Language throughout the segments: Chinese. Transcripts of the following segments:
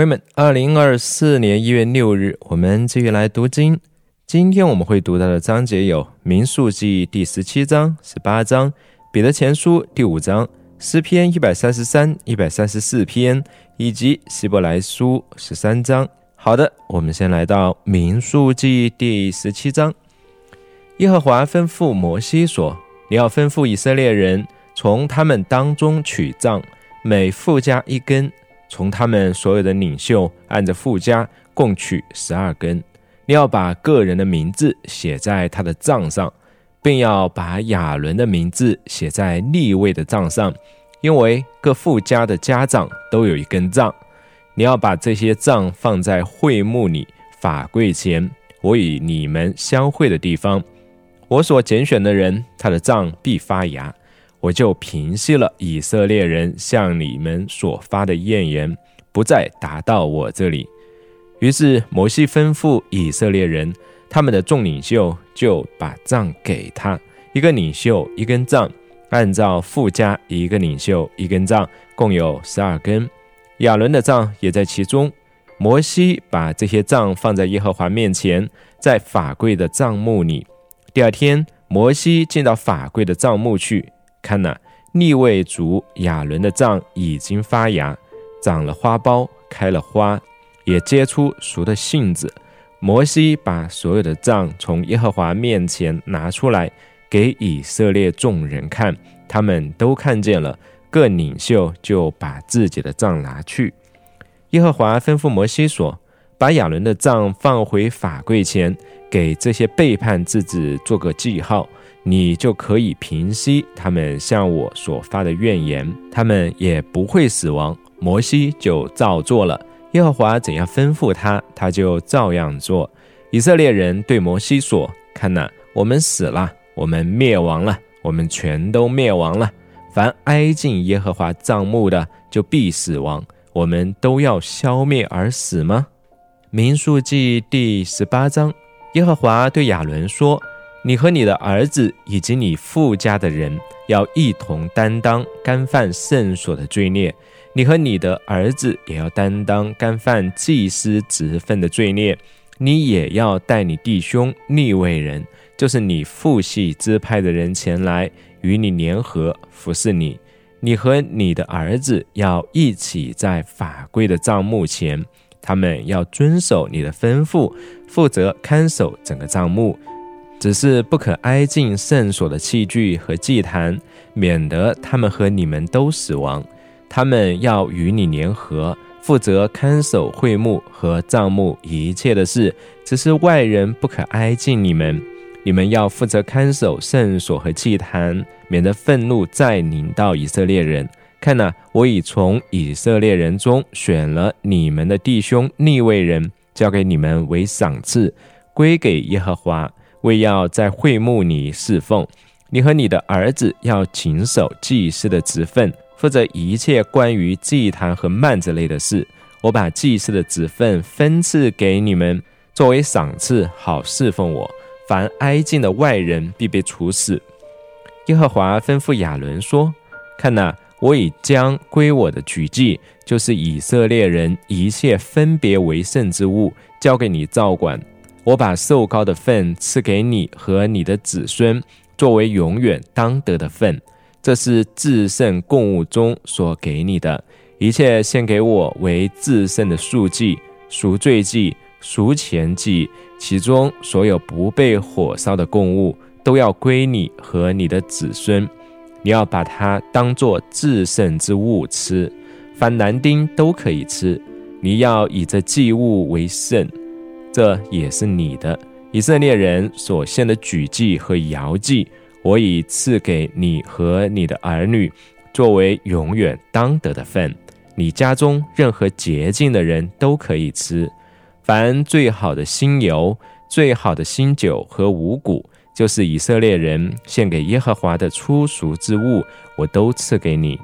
朋友们，二零二四年一月六日，我们继续来读经。今天我们会读到的章节有《民数记》第十七章、十八章，《彼得前书》第五章，《诗篇》一百三十三、一百三十四篇，以及《希伯来书》十三章。好的，我们先来到《民数记》第十七章。耶和华吩咐摩西说：“你要吩咐以色列人，从他们当中取杖，每附加一根。”从他们所有的领袖按着附加共取十二根，你要把个人的名字写在他的账上，并要把亚伦的名字写在立位的账上，因为各附加的家长都有一根杖。你要把这些杖放在会幕里法柜前，我与你们相会的地方。我所拣选的人，他的杖必发芽。我就平息了以色列人向你们所发的怨言，不再达到我这里。于是摩西吩咐以色列人，他们的众领袖就把杖给他，一个领袖一根杖，按照附加一个领袖一根杖，共有十二根。亚伦的杖也在其中。摩西把这些杖放在耶和华面前，在法柜的帐幕里。第二天，摩西进到法柜的帐幕去。看呐，逆位族亚伦的杖已经发芽，长了花苞，开了花，也结出熟的杏子。摩西把所有的杖从耶和华面前拿出来，给以色列众人看，他们都看见了。各领袖就把自己的杖拿去。耶和华吩咐摩西说：“把亚伦的杖放回法柜前，给这些背叛自己做个记号。”你就可以平息他们向我所发的怨言，他们也不会死亡。摩西就照做了，耶和华怎样吩咐他，他就照样做。以色列人对摩西说：“看哪，我们死了，我们灭亡了，我们全都灭亡了。凡挨近耶和华帐幕的，就必死亡。我们都要消灭而死吗？”民数记第十八章，耶和华对亚伦说。你和你的儿子以及你父家的人要一同担当干犯圣所的罪孽，你和你的儿子也要担当干犯祭司职分的罪孽。你也要带你弟兄逆位人，就是你父系支派的人前来与你联合服侍你。你和你的儿子要一起在法规的账目前，他们要遵守你的吩咐，负责看守整个账目。只是不可挨近圣所的器具和祭坛，免得他们和你们都死亡。他们要与你联合，负责看守会幕和帐幕一切的事。只是外人不可挨近你们。你们要负责看守圣所和祭坛，免得愤怒再临到以色列人。看呐，我已从以色列人中选了你们的弟兄逆位人，交给你们为赏赐，归给耶和华。为要在会幕里侍奉，你和你的儿子要谨守祭司的职分，负责一切关于祭坛和幔子类的事。我把祭司的职分分赐给你们，作为赏赐，好侍奉我。凡挨近的外人必被处死。耶和华吩咐亚伦说：“看哪，我已将归我的举祭，就是以色列人一切分别为圣之物，交给你照管。”我把受高的份赐给你和你的子孙，作为永远当得的份。这是至圣供物中所给你的一切，献给我为至圣的数祭、赎罪祭、赎钱祭。其中所有不被火烧的供物，都要归你和你的子孙。你要把它当作至圣之物吃，凡男丁都可以吃。你要以这祭物为圣。这也是你的以色列人所献的举祭和摇祭，我已赐给你和你的儿女，作为永远当得的份。你家中任何洁净的人都可以吃。凡最好的新油、最好的新酒和五谷，就是以色列人献给耶和华的初熟之物，我都赐给你。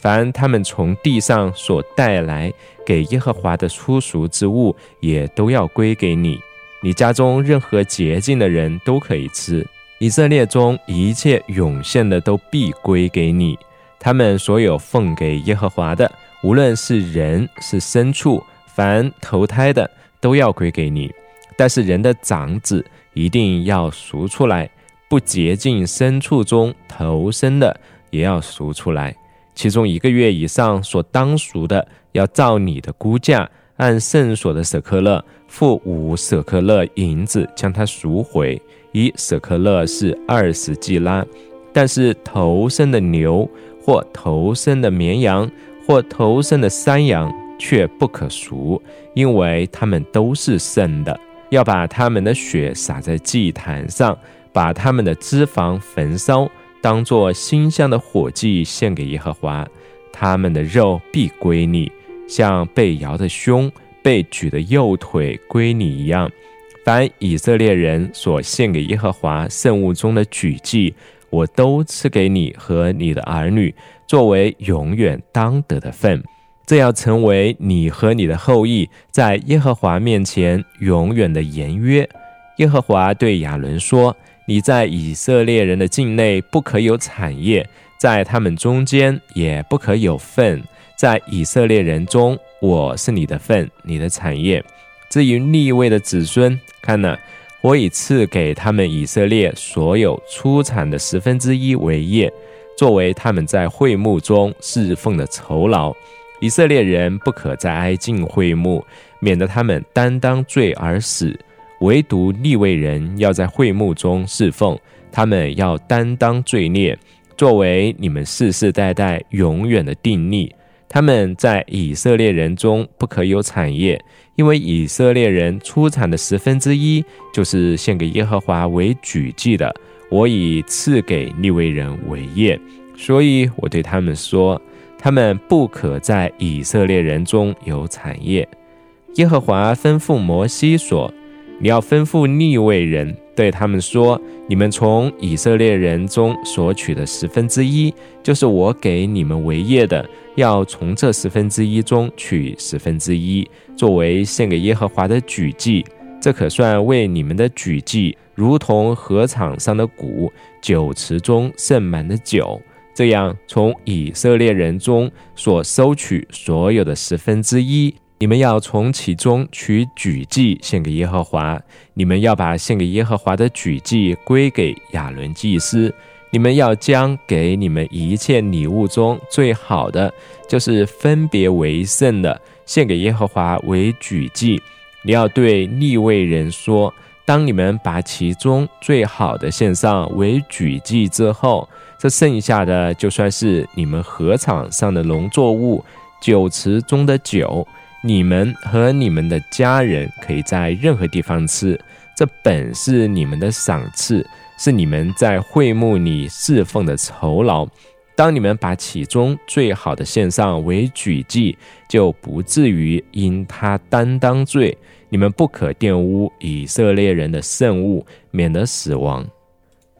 凡他们从地上所带来给耶和华的初熟之物，也都要归给你。你家中任何洁净的人都可以吃。以色列中一切涌现的都必归给你。他们所有奉给耶和华的，无论是人是牲畜，凡投胎的都要归给你。但是人的长子一定要赎出来，不洁净牲畜中投生的也要赎出来。其中一个月以上所当赎的，要照你的估价，按圣所的舍克勒付五舍克勒银子，将它赎回。一舍克勒是二十季拉。但是头生的牛或头生的绵羊或头生的山羊却不可赎，因为它们都是圣的。要把他们的血洒在祭坛上，把他们的脂肪焚烧，当作馨香的火祭献给耶和华。他们的肉必归你，像被摇的胸、被举的右腿归你一样。凡以色列人所献给耶和华圣物中的举祭，我都赐给你和你的儿女，作为永远当得的份。这要成为你和你的后裔在耶和华面前永远的言约。耶和华对亚伦说：“你在以色列人的境内不可有产业，在他们中间也不可有份。在以色列人中，我是你的份，你的产业。至于立位的子孙，看哪，我已赐给他们以色列所有出产的十分之一为业，作为他们在会幕中侍奉的酬劳。”以色列人不可再挨近会幕，免得他们担当罪而死；唯独立位人要在会幕中侍奉，他们要担当罪孽，作为你们世世代代永远的定例。他们在以色列人中不可有产业，因为以色列人出产的十分之一就是献给耶和华为举祭的。我已赐给立位人为业，所以我对他们说。他们不可在以色列人中有产业。耶和华吩咐摩西说：“你要吩咐利未人，对他们说：你们从以色列人中所取的十分之一，就是我给你们为业的，要从这十分之一中取十分之一，作为献给耶和华的举祭。这可算为你们的举祭，如同禾场上的谷，酒池中盛满的酒。”这样，从以色列人中所收取所有的十分之一，你们要从其中取举祭献给耶和华。你们要把献给耶和华的举祭归给亚伦祭司。你们要将给你们一切礼物中最好的，就是分别为圣的，献给耶和华为举祭。你要对立位人说：当你们把其中最好的献上为举祭之后，这剩下的就算是你们禾场上的农作物，酒池中的酒，你们和你们的家人可以在任何地方吃。这本是你们的赏赐，是你们在会幕里侍奉的酬劳。当你们把其中最好的献上为举祭，就不至于因他担当罪。你们不可玷污以色列人的圣物，免得死亡。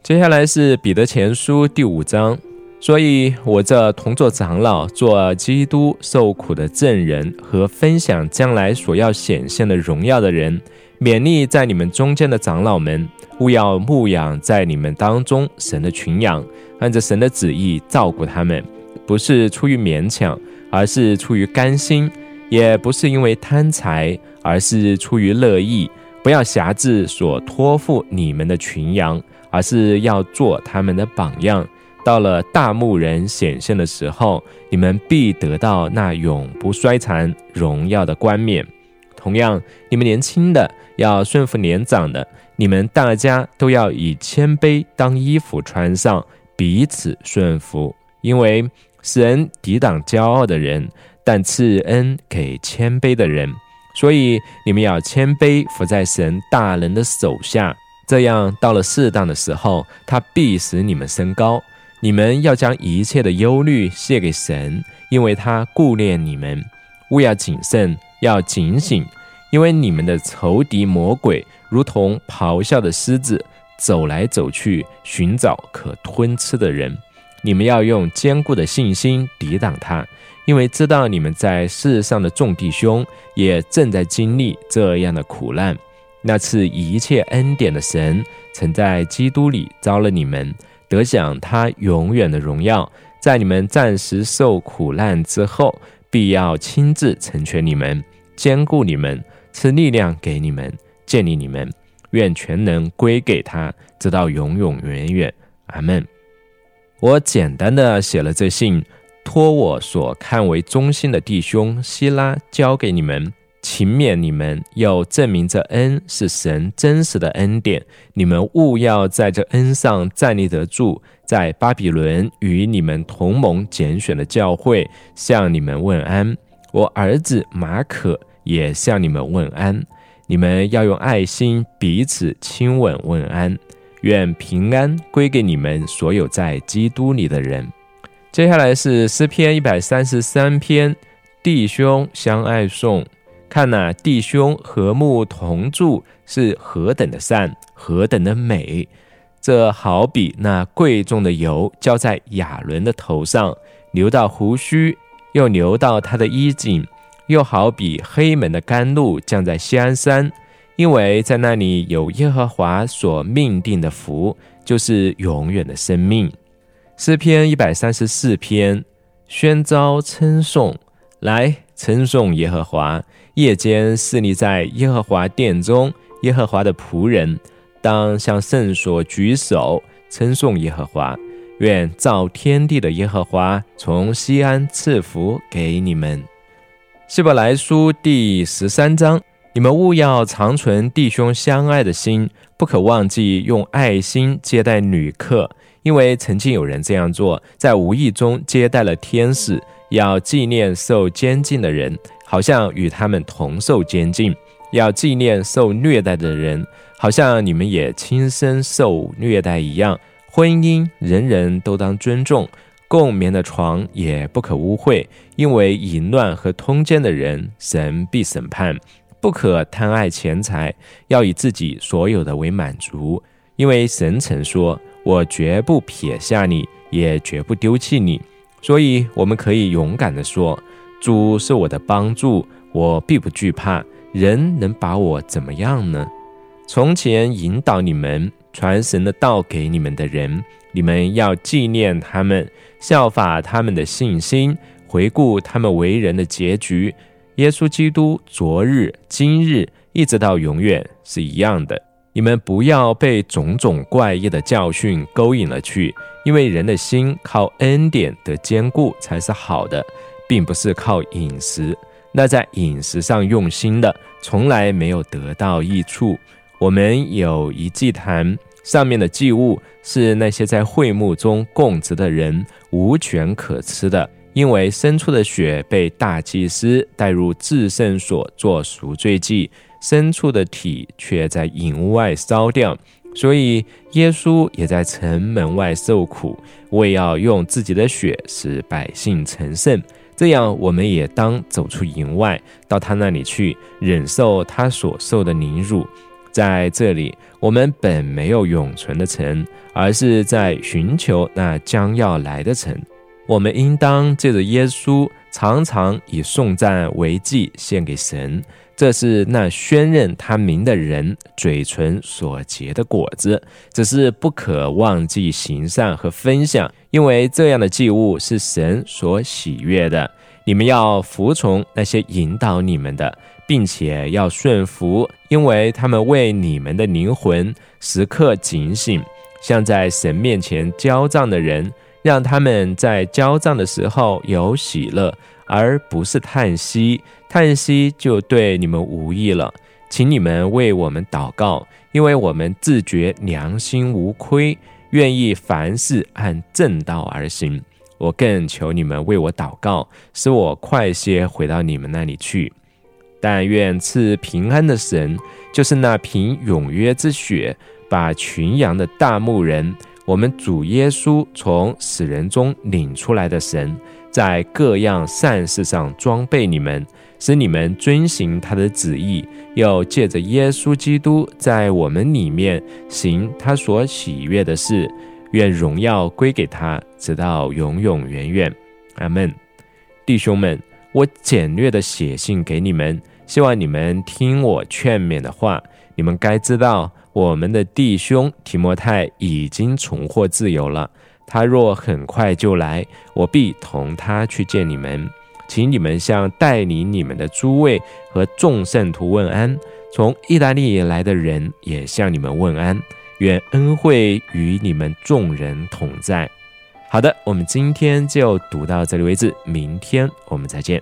接下来是彼得前书第五章，所以我这同作长老、做基督受苦的证人和分享将来所要显现的荣耀的人，勉励在你们中间的长老们，勿要牧养在你们当中神的群羊，按着神的旨意照顾他们，不是出于勉强，而是出于甘心；也不是因为贪财，而是出于乐意。不要辖制所托付你们的群羊。而是要做他们的榜样。到了大牧人显现的时候，你们必得到那永不衰残、荣耀的冠冕。同样，你们年轻的要顺服年长的，你们大家都要以谦卑当衣服穿上，彼此顺服。因为神抵挡骄傲的人，但赐恩给谦卑的人。所以你们要谦卑，伏在神大人的手下。这样，到了适当的时候，他必使你们升高。你们要将一切的忧虑卸给神，因为他顾念你们。勿要谨慎，要警醒，因为你们的仇敌魔鬼如同咆哮的狮子，走来走去，寻找可吞吃的人。你们要用坚固的信心抵挡他，因为知道你们在世上的众弟兄也正在经历这样的苦难。那次一切恩典的神，曾在基督里招了你们，得享他永远的荣耀。在你们暂时受苦难之后，必要亲自成全你们，兼顾你们，赐力量给你们，建立你们。愿全能归给他，直到永永远远。阿门。我简单的写了这信，托我所看为忠心的弟兄希拉交给你们。勤勉你们，又证明这恩是神真实的恩典。你们务要在这恩上站立得住。在巴比伦与你们同盟拣选的教会向你们问安。我儿子马可也向你们问安。你们要用爱心彼此亲吻问安。愿平安归给你们所有在基督里的人。接下来是诗篇一百三十三篇，弟兄相爱颂。看那弟兄和睦同住是何等的善，何等的美！这好比那贵重的油浇在亚伦的头上，流到胡须，又流到他的衣襟；又好比黑门的甘露降在西安山，因为在那里有耶和华所命定的福，就是永远的生命。诗篇一百三十四篇，宣召称颂，来称颂耶和华。夜间侍立在耶和华殿中，耶和华的仆人当向圣所举手称颂耶和华。愿造天地的耶和华从西安赐福给你们。希伯来书第十三章，你们务要长存弟兄相爱的心，不可忘记用爱心接待旅客，因为曾经有人这样做，在无意中接待了天使。要纪念受监禁的人。好像与他们同受监禁，要纪念受虐待的人，好像你们也亲身受虐待一样。婚姻人人都当尊重，共眠的床也不可污秽，因为淫乱和通奸的人，神必审判。不可贪爱钱财，要以自己所有的为满足，因为神曾说：“我绝不撇下你，也绝不丢弃你。”所以，我们可以勇敢地说。主是我的帮助，我必不惧怕。人能把我怎么样呢？从前引导你们、传神的道给你们的人，你们要纪念他们，效法他们的信心，回顾他们为人的结局。耶稣基督昨日、今日一直到永远是一样的。你们不要被种种怪异的教训勾引了去，因为人的心靠恩典的坚固才是好的。并不是靠饮食，那在饮食上用心的，从来没有得到益处。我们有一祭坛，上面的祭物是那些在会幕中供职的人无权可吃的，因为牲畜的血被大祭司带入至圣所做赎罪祭，牲畜的体却在营外烧掉。所以耶稣也在城门外受苦，为要用自己的血使百姓成圣。这样，我们也当走出营外，到他那里去，忍受他所受的凌辱。在这里，我们本没有永存的城，而是在寻求那将要来的城。我们应当借着耶稣，常常以颂赞为祭献给神。这是那宣认他名的人嘴唇所结的果子，只是不可忘记行善和分享，因为这样的祭物是神所喜悦的。你们要服从那些引导你们的，并且要顺服，因为他们为你们的灵魂时刻警醒，像在神面前交账的人，让他们在交账的时候有喜乐。而不是叹息，叹息就对你们无益了。请你们为我们祷告，因为我们自觉良心无亏，愿意凡事按正道而行。我更求你们为我祷告，使我快些回到你们那里去。但愿赐平安的神，就是那凭永约之血把群羊的大牧人，我们主耶稣从死人中领出来的神。在各样善事上装备你们，使你们遵行他的旨意，又借着耶稣基督在我们里面行他所喜悦的事。愿荣耀归给他，直到永永远远。阿门。弟兄们，我简略的写信给你们，希望你们听我劝勉的话。你们该知道，我们的弟兄提摩太已经重获自由了。他若很快就来，我必同他去见你们。请你们向带领你们的诸位和众圣徒问安。从意大利来的人也向你们问安。愿恩惠与你们众人同在。好的，我们今天就读到这里为止，明天我们再见。